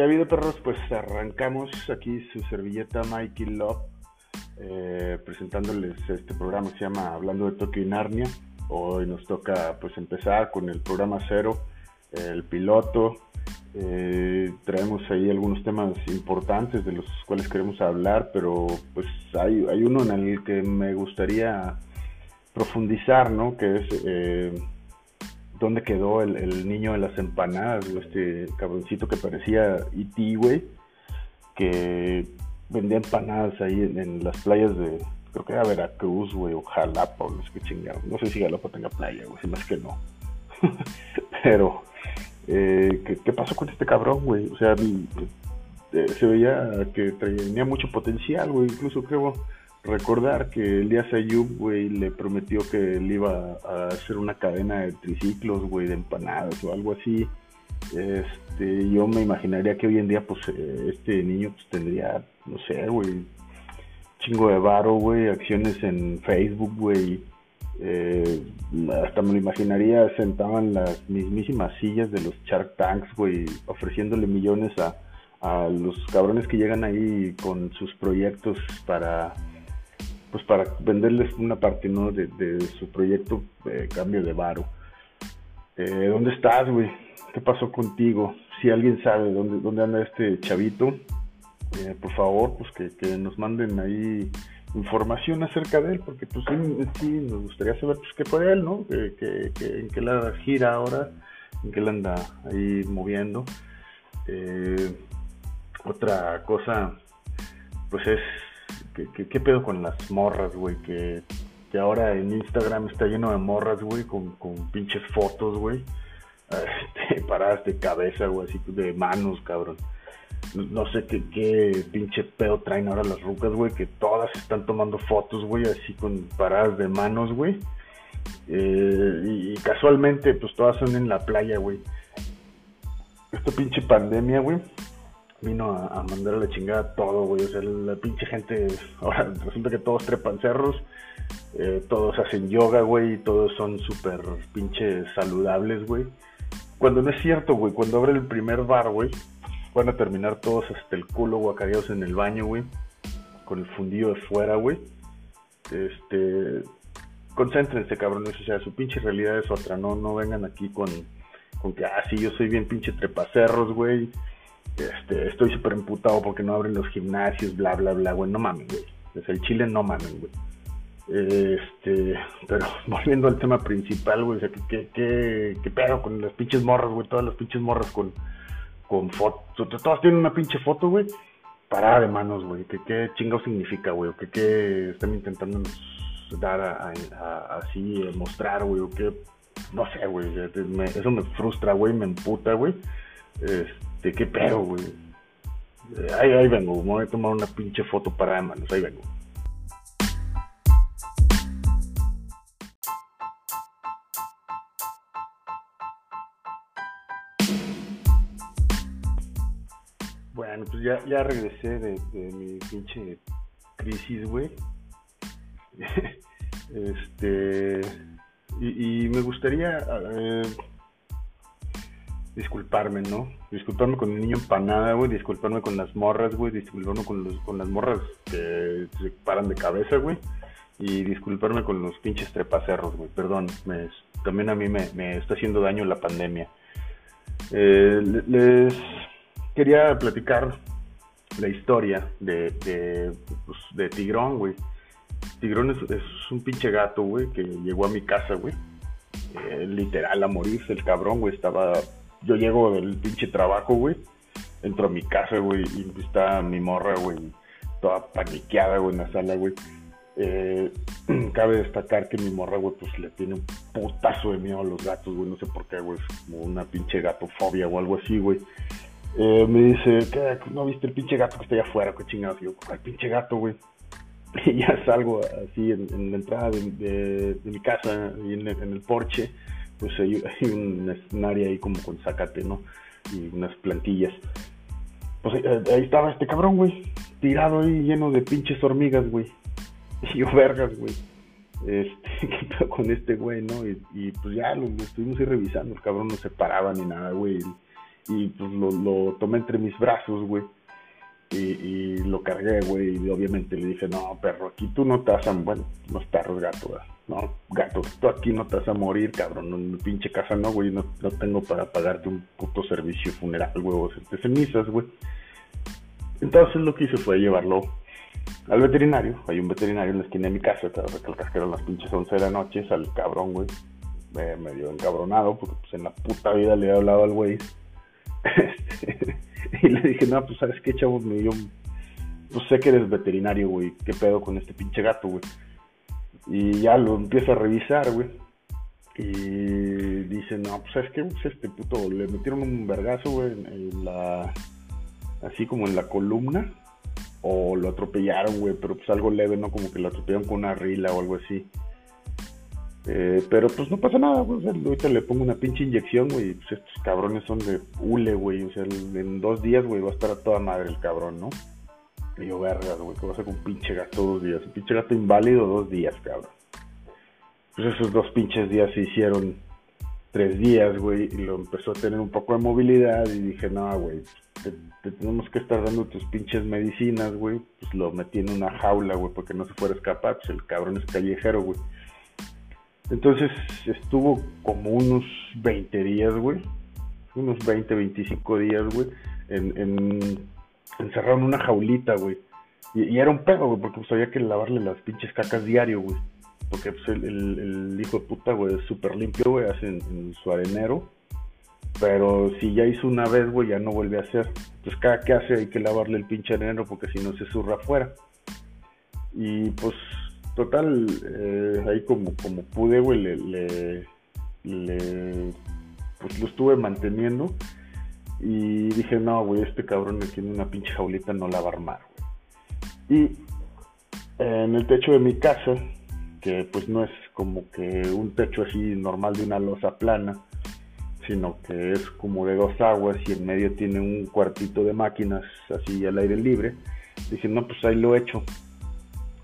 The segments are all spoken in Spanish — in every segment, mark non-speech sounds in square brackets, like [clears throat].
¿Qué ha habido, perros? Pues arrancamos aquí su servilleta Mikey Love, eh, presentándoles este programa que se llama Hablando de Tokio y Narnia. Hoy nos toca pues empezar con el programa cero, el piloto. Eh, traemos ahí algunos temas importantes de los cuales queremos hablar, pero pues hay, hay uno en el que me gustaría profundizar, ¿no? Que es... Eh, dónde quedó el, niño de las empanadas, este cabroncito que parecía E.T., güey, que vendía empanadas ahí en, las playas de, creo que era Veracruz, güey, o Jalapa, o no sé qué chingados. No sé si Jalapa tenga playa, güey, si más que no. [laughs] Pero, eh, ¿qué, pasó con este cabrón, güey? O sea, eh, se veía que tenía mucho potencial, güey, incluso creo recordar que Elías Ayub, güey, le prometió que le iba a hacer una cadena de triciclos, güey, de empanadas o algo así. Este, yo me imaginaría que hoy en día, pues, eh, este niño pues, tendría, no sé, güey, chingo de varo, güey, acciones en Facebook, güey. Eh, hasta me lo imaginaría sentado en las mismísimas sillas de los Shark Tanks, güey, ofreciéndole millones a, a los cabrones que llegan ahí con sus proyectos para pues para venderles una parte ¿no? de, su proyecto de cambio de varo. Eh, ¿Dónde estás, güey? ¿Qué pasó contigo? Si alguien sabe dónde, dónde anda este chavito, eh, por favor, pues que, nos manden ahí información acerca de él, porque pues sí, nos gustaría saber pues, qué fue él, ¿no? Que, que, en qué la gira ahora, en qué la anda ahí moviendo. Eh, otra cosa, pues es ¿Qué, pedo con las morras, güey? Que, ahora en Instagram está lleno de morras, güey, con, pinches fotos, güey. [laughs] Este, paradas de cabeza, güey, así de manos, cabrón. No, sé qué, qué, pinche pedo traen ahora las rucas, güey, que todas están tomando fotos, güey, así con paradas de manos, güey. Eh, y, y, casualmente, pues todas son en la playa, güey. Esta pinche pandemia, güey, vino a, mandar a la chingada todo, güey. O sea, la pinche gente, [laughs] ahora resulta que todos trepan cerros, eh, todos hacen yoga, güey, todos son súper pinche saludables, güey. Cuando no es cierto, güey, cuando abre el primer bar, güey, van a terminar todos hasta el culo guacareados en el baño, güey, con el fundido de fuera, güey. Este, concéntrense, cabrones, o sea, su pinche realidad es otra, no, no vengan aquí con, con que, ah, sí, yo soy bien pinche trepacerros, güey este, estoy súper emputado porque no abren los gimnasios, bla, bla, bla, güey, no mames, güey. Desde el Chile no mames, güey. Este, pero [laughs] volviendo al tema principal, güey, o sea, ¿qué, qué, qué pedo con las pinches morras, güey? Todas las pinches morras con, con fotos, todas tienen una pinche foto, güey, parada de manos, güey. ¿Qué, qué chingo significa, güey? ¿Qué, qué están intentando dar así, mostrar, güey? ¿O qué? No sé, güey, eso me frustra, güey, me emputa, güey. Este, este, ¿qué pedo, güey? Ahí, ahí vengo, me voy a tomar una pinche foto para de manos, ahí vengo. Bueno, pues ya, ya regresé de, de mi pinche crisis, güey. [laughs] este. Y, me gustaría disculparme, ¿no? Disculparme con el niño empanada, güey, disculparme con las morras, güey, disculparme con, los, con las morras que se paran de cabeza, güey, y disculparme con los pinches trepacerros, güey, perdón, me, también a mí me, está haciendo daño la pandemia. Eh, les quería platicar la historia de, de, pues, de Tigrón, güey. Tigrón es, un pinche gato, güey, que llegó a mi casa, güey. Eh, literal a morirse el cabrón, güey. Estaba yo llego del pinche trabajo, güey, entro a mi casa, güey, y está mi morra, güey, toda paniqueada, güey, en la sala, güey. Eh, [clears throat] cabe destacar que mi morra, güey, pues le tiene un putazo de miedo a los gatos, güey, no sé por qué, güey, es como una pinche gatofobia o algo así, güey. Eh, me dice, ¿qué? ¿No viste el pinche gato que está allá afuera? ¿Qué chingados? Y yo, el pinche gato, güey? [laughs] Y ya salgo así en, la entrada de, mi casa, y en el porche, pues hay, [laughs] un, área ahí como con zacate, ¿no? Y unas plantillas. Pues eh, ahí estaba este cabrón, güey, tirado ahí lleno de pinches hormigas, güey. [laughs] Y yo, vergas, güey. Este, [laughs] ¿qué con este güey, no? Y, pues ya lo, estuvimos ahí revisando, el cabrón no se paraba ni nada, güey. Y pues lo, tomé entre mis brazos, güey. Y, y, lo cargué, güey, y obviamente le dije, no, perro, aquí tú no a, bueno, no perros, gato, no, gato, tú aquí no te vas a morir, cabrón, en mi pinche casa no, güey, no, tengo para pagarte un puto servicio funeral, güey, de cenizas, güey. Entonces lo que hice fue llevarlo al veterinario, hay un veterinario en la esquina de mi casa, te recalcas que eran las pinches 11 de la noche, al cabrón, güey, me, medio encabronado, porque pues en la puta vida le he hablado al güey, [laughs] y le dije, no, pues sabes qué, chavo, yo pues sé que eres veterinario, güey, qué pedo con este pinche gato, güey. Y ya lo empiezo a revisar, güey. Y dice, no, pues sabes qué, pues este puto, le metieron un vergazo, güey, en la, así como en la columna, o lo atropellaron, güey, pero pues algo leve, ¿no? Como que lo atropellaron con una rila o algo así. Eh, pero pues no pasa nada, güey. Ahorita le pongo una pinche inyección, güey. Pues estos cabrones son de hule, güey. O sea, en dos días, güey, va a estar a toda madre el cabrón, ¿no? Y yo, verga, güey, ¿qué va a hacer con un pinche gato dos días? Un pinche gato inválido dos días, cabrón. Pues esos dos pinches días se hicieron tres días, güey, y lo empezó a tener un poco de movilidad y dije, no, güey, te, tenemos que estar dando tus pinches medicinas, güey. Pues lo metí en una jaula, güey, porque no se fuera a escapar, pues el cabrón es callejero, güey. Entonces estuvo como unos 20 días, güey. Unos 20, 25 días, güey. En, en, encerrado en una jaulita, güey. Y, era un pedo, güey, porque pues había que lavarle las pinches cacas diario, güey. Porque pues el, hijo de puta, güey, es súper limpio, güey, hace en, su arenero. Pero si ya hizo una vez, güey, ya no vuelve a hacer. Entonces cada que hace hay que lavarle el pinche arenero porque si no se zurra afuera. Y pues total, eh, ahí como, como pude, güey, le, pues lo estuve manteniendo. Y dije, no, güey, este cabrón me tiene una pinche jaulita, no la va a armar. Y en el techo de mi casa, que pues no es como que un techo así normal de una losa plana, sino que es como de dos aguas y en medio tiene un cuartito de máquinas así al aire libre. Dije, no, pues ahí lo he hecho.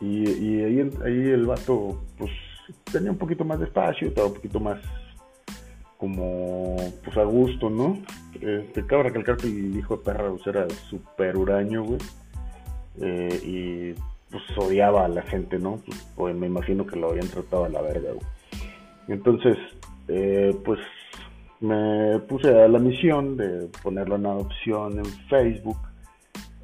Y, ahí, ahí el vato, pues tenía un poquito más de espacio, estaba un poquito más como, pues a gusto, ¿no? Este, cabe que el hijo de perra pues, era súper huraño, güey. Eh, y pues odiaba a la gente, ¿no? Pues, me imagino que lo habían tratado a la verga, güey. Entonces, eh, pues me puse a la misión de ponerlo en adopción en Facebook.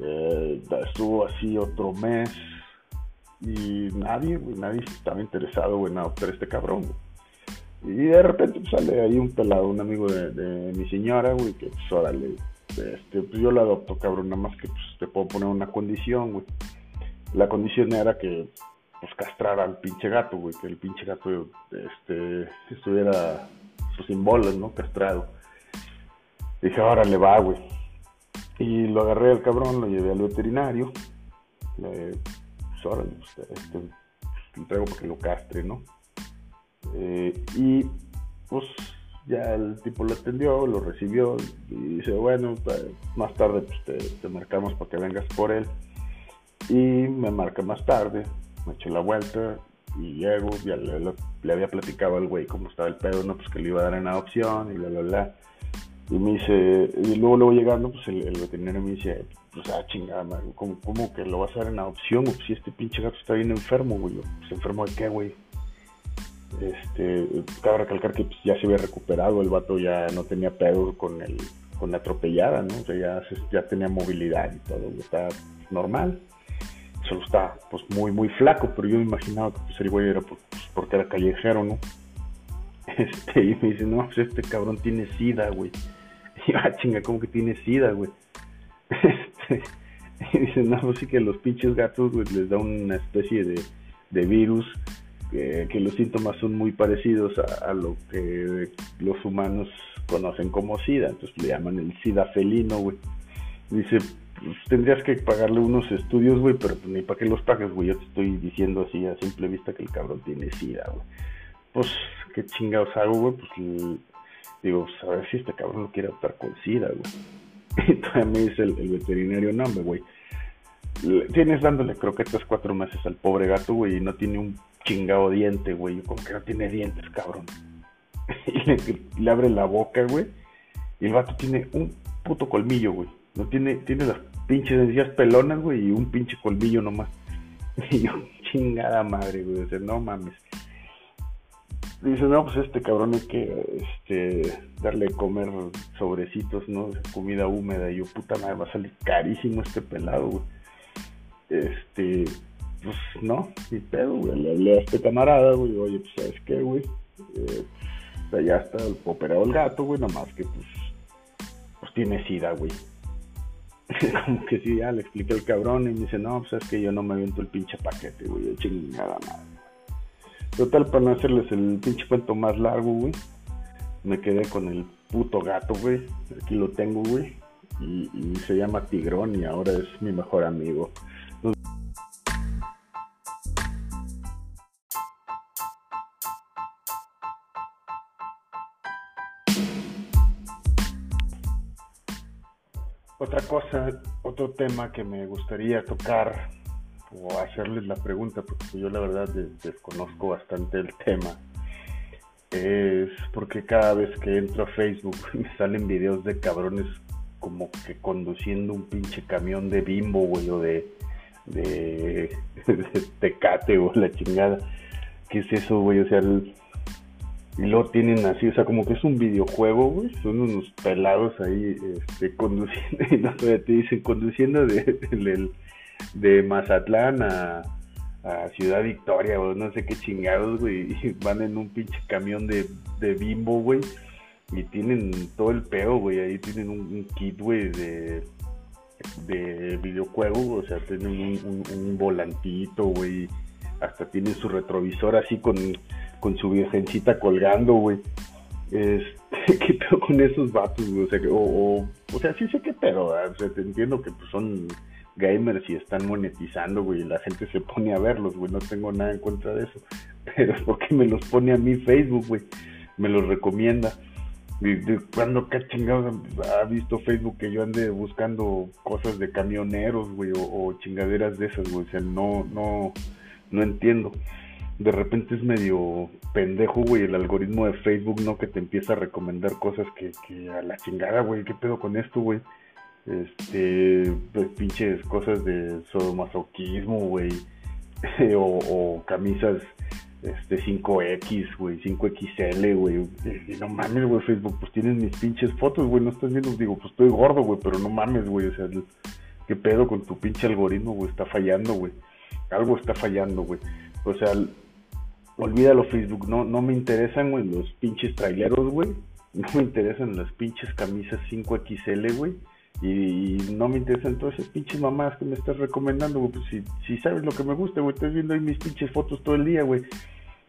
Eh, estuvo así otro mes y nadie, nadie estaba interesado en adoptar a este cabrón. Y de repente pues, sale ahí un pelado, un amigo de, mi señora, güey, que pues órale, este, pues yo lo adopto, cabrón, nada más que pues te puedo poner una condición, güey. La condición era que pues castrara al pinche gato, güey, que el pinche gato este, estuviera pues, sin bolas, ¿no? Castrado. Dije, órale, va, güey. Y lo agarré al cabrón, lo llevé al veterinario. pues órale, pues, este, lo traigo para que lo castre, ¿no? Eh, y pues ya el tipo lo atendió, lo recibió y dice, bueno, más tarde pues, te, marcamos para que vengas por él. Y me marca más tarde, me echo la vuelta y llego, ya le, había platicado al güey cómo estaba el pedo, ¿no? Pues que le iba a dar en adopción y bla, bla, bla. Y me dice, y luego, luego llegando, pues el, veterinario me dice, pues ah, chingada, ¿cómo, ¿cómo, que lo vas a dar en adopción? Pues si este pinche gato está bien enfermo, güey. Pues enfermo de qué, güey este, cabe recalcar que pues, ya se había recuperado, el vato ya no tenía pedo con el, con la atropellada, ¿no? O sea, ya, ya tenía movilidad y todo, está normal. Solo está pues muy muy flaco, pero yo me imaginaba que pues, el güey era pues, porque era callejero, ¿no? [laughs] Este, y me dice, no, pues este cabrón tiene sida, güey. [laughs] Y yo, ah, chinga, ¿cómo que tiene sida, güey? [laughs] Este, y dice, no, pues sí que los pinches gatos, güey, les da una especie de, de virus que, los síntomas son muy parecidos a, lo que los humanos conocen como SIDA, entonces le llaman el SIDA felino, güey. Dice, pues, tendrías que pagarle unos estudios, güey, pero pues, ni para qué los pagues, güey, yo te estoy diciendo así a simple vista que el cabrón tiene SIDA, güey. Pues, ¿qué chingados hago, güey? Pues, digo, pues, a ver si este cabrón lo quiere adoptar con SIDA, güey. [laughs] Y todavía me dice el, veterinario, no, güey. Tienes dándole croquetas cuatro meses al pobre gato, güey, y no tiene un chingado diente, güey. Como que no tiene dientes, cabrón. [laughs] y le, abre la boca, güey. Y el vato tiene un puto colmillo, güey. No tiene, tiene las pinches encías pelonas, güey, y un pinche colmillo nomás. [laughs] Y yo, chingada madre, güey. Sea, no mames. Dice, no, pues este cabrón hay que este, darle comer sobrecitos, ¿no? Comida húmeda. Y yo, puta madre, va a salir carísimo este pelado, güey. Este, pues no, ni pedo, güey. Le hablé a este camarada, güey. Oye, pues, ¿sabes qué, güey? Eh, pues, ya está operado el gato, güey. Nada más que, pues, pues tiene sida, güey. [laughs] Como que sí, ya le expliqué al cabrón y me dice, no, pues es que yo no me aviento el pinche paquete, güey. Yo chingada madre. Total, para no hacerles el pinche cuento más largo, güey. Me quedé con el puto gato, güey. Aquí lo tengo, güey. Y, se llama Tigrón y ahora es mi mejor amigo. Otra cosa, otro tema que me gustaría tocar o hacerles la pregunta, porque yo la verdad desconozco bastante el tema, es porque cada vez que entro a Facebook [laughs] me salen videos de cabrones como que conduciendo un pinche camión de bimbo, güey, o de, de, [laughs] tecate o la chingada. ¿Qué es eso, güey? O sea, el, y luego tienen así, o sea, como que es un videojuego, güey. Son unos pelados ahí este, conduciendo, [laughs] y no te dicen, conduciendo de, de, Mazatlán a, Ciudad Victoria, o no sé qué chingados, güey. Y [laughs] van en un pinche camión de, de bimbo, güey. Y tienen todo el peo, güey. Ahí tienen un, kit, güey, de, de videojuego, o sea, tienen un volantito, güey. Hasta tienen su retrovisor así con con su virgencita colgando, güey. Este, [laughs] ¿Qué pedo con esos vatos, güey? O sea, o, o, sea, sí sé qué pedo, o sea, te entiendo que pues, son gamers y están monetizando, güey, y la gente se pone a verlos, güey, no tengo nada en contra de eso. [laughs] Pero es porque me los pone a mí Facebook, güey, me los recomienda. De, cuando qué chingados ha visto Facebook que yo ande buscando cosas de camioneros, güey, o, o chingaderas de esas, güey, o sea, no, no, no entiendo de repente es medio pendejo, güey, el algoritmo de Facebook, ¿no? Que te empieza a recomendar cosas que, que a la chingada, güey, ¿qué pedo con esto, güey? Este, pues, pinches cosas de sodomasoquismo, güey, [laughs] o, o, camisas este 5X, güey, 5XL, güey. no mames, güey, Facebook, pues tienes mis pinches fotos, güey, no estás viendo, digo, pues estoy gordo, güey, pero no mames, güey, o sea, ¿qué pedo con tu pinche algoritmo, güey? Está fallando, güey. Algo está fallando, güey. O sea, olvídalo Facebook, no, no me interesan, güey, los pinches traileros, güey. No me interesan las pinches camisas 5XL, güey. Y, no me interesan todas esas pinches mamás que me estás recomendando, güey. Pues si, si sabes lo que me gusta, güey, estás viendo ahí mis pinches fotos todo el día, güey.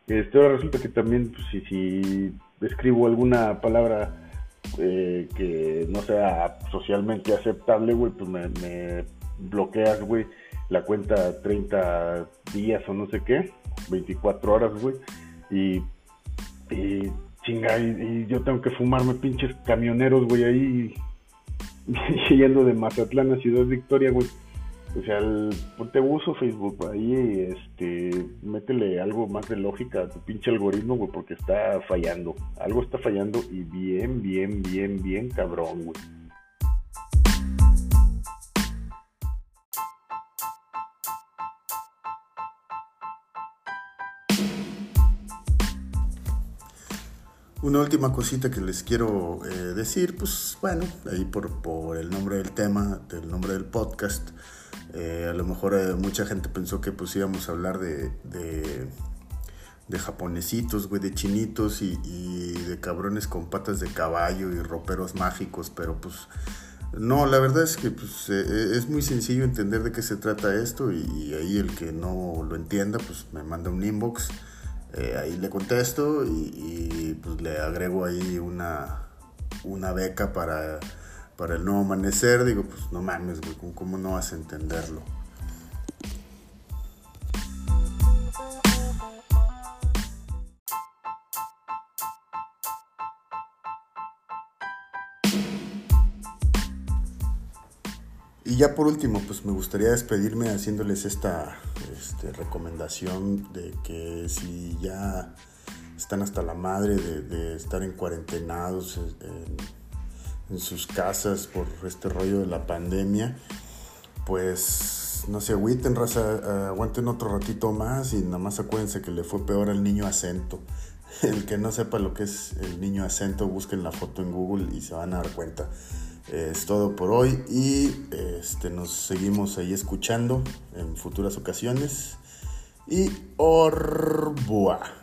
Este, ahora resulta que también, pues, si, si escribo alguna palabra eh, que no sea socialmente aceptable, güey, pues me, me bloqueas, güey, la cuenta 30 días o no sé qué. 24 horas, güey. Y, y chinga, y, yo tengo que fumarme pinches camioneros, güey, ahí [laughs] yendo de Mazatlán a Ciudad Victoria, güey. O sea, el, ponte uso Facebook, ahí, este, métele algo más de lógica a tu pinche algoritmo, güey, porque está fallando. Algo está fallando y bien, bien, bien, bien cabrón, güey. Una última cosita que les quiero eh, decir, pues bueno, ahí por, por, el nombre del tema, del nombre del podcast, eh, a lo mejor eh, mucha gente pensó que pues íbamos a hablar de, de, de japonesitos, güey, de chinitos y, de cabrones con patas de caballo y roperos mágicos, pero pues no, la verdad es que pues, es muy sencillo entender de qué se trata esto y, y ahí el que no lo entienda pues me manda un inbox eh, ahí le contesto y, pues le agrego ahí una, una beca para, para el nuevo amanecer. Digo, pues no mames, güey, ¿cómo no vas a entenderlo? Ya por último, pues me gustaría despedirme haciéndoles esta este, recomendación de que si ya están hasta la madre de, estar en cuarentenados en sus casas por este rollo de la pandemia, pues no se agüiten, raza, aguanten otro ratito más y nada más acuérdense que le fue peor al niño acento. [laughs] El que no sepa lo que es el niño acento, busquen la foto en Google y se van a dar cuenta. Es todo por hoy y este, nos seguimos ahí escuchando en futuras ocasiones. Y Orboa.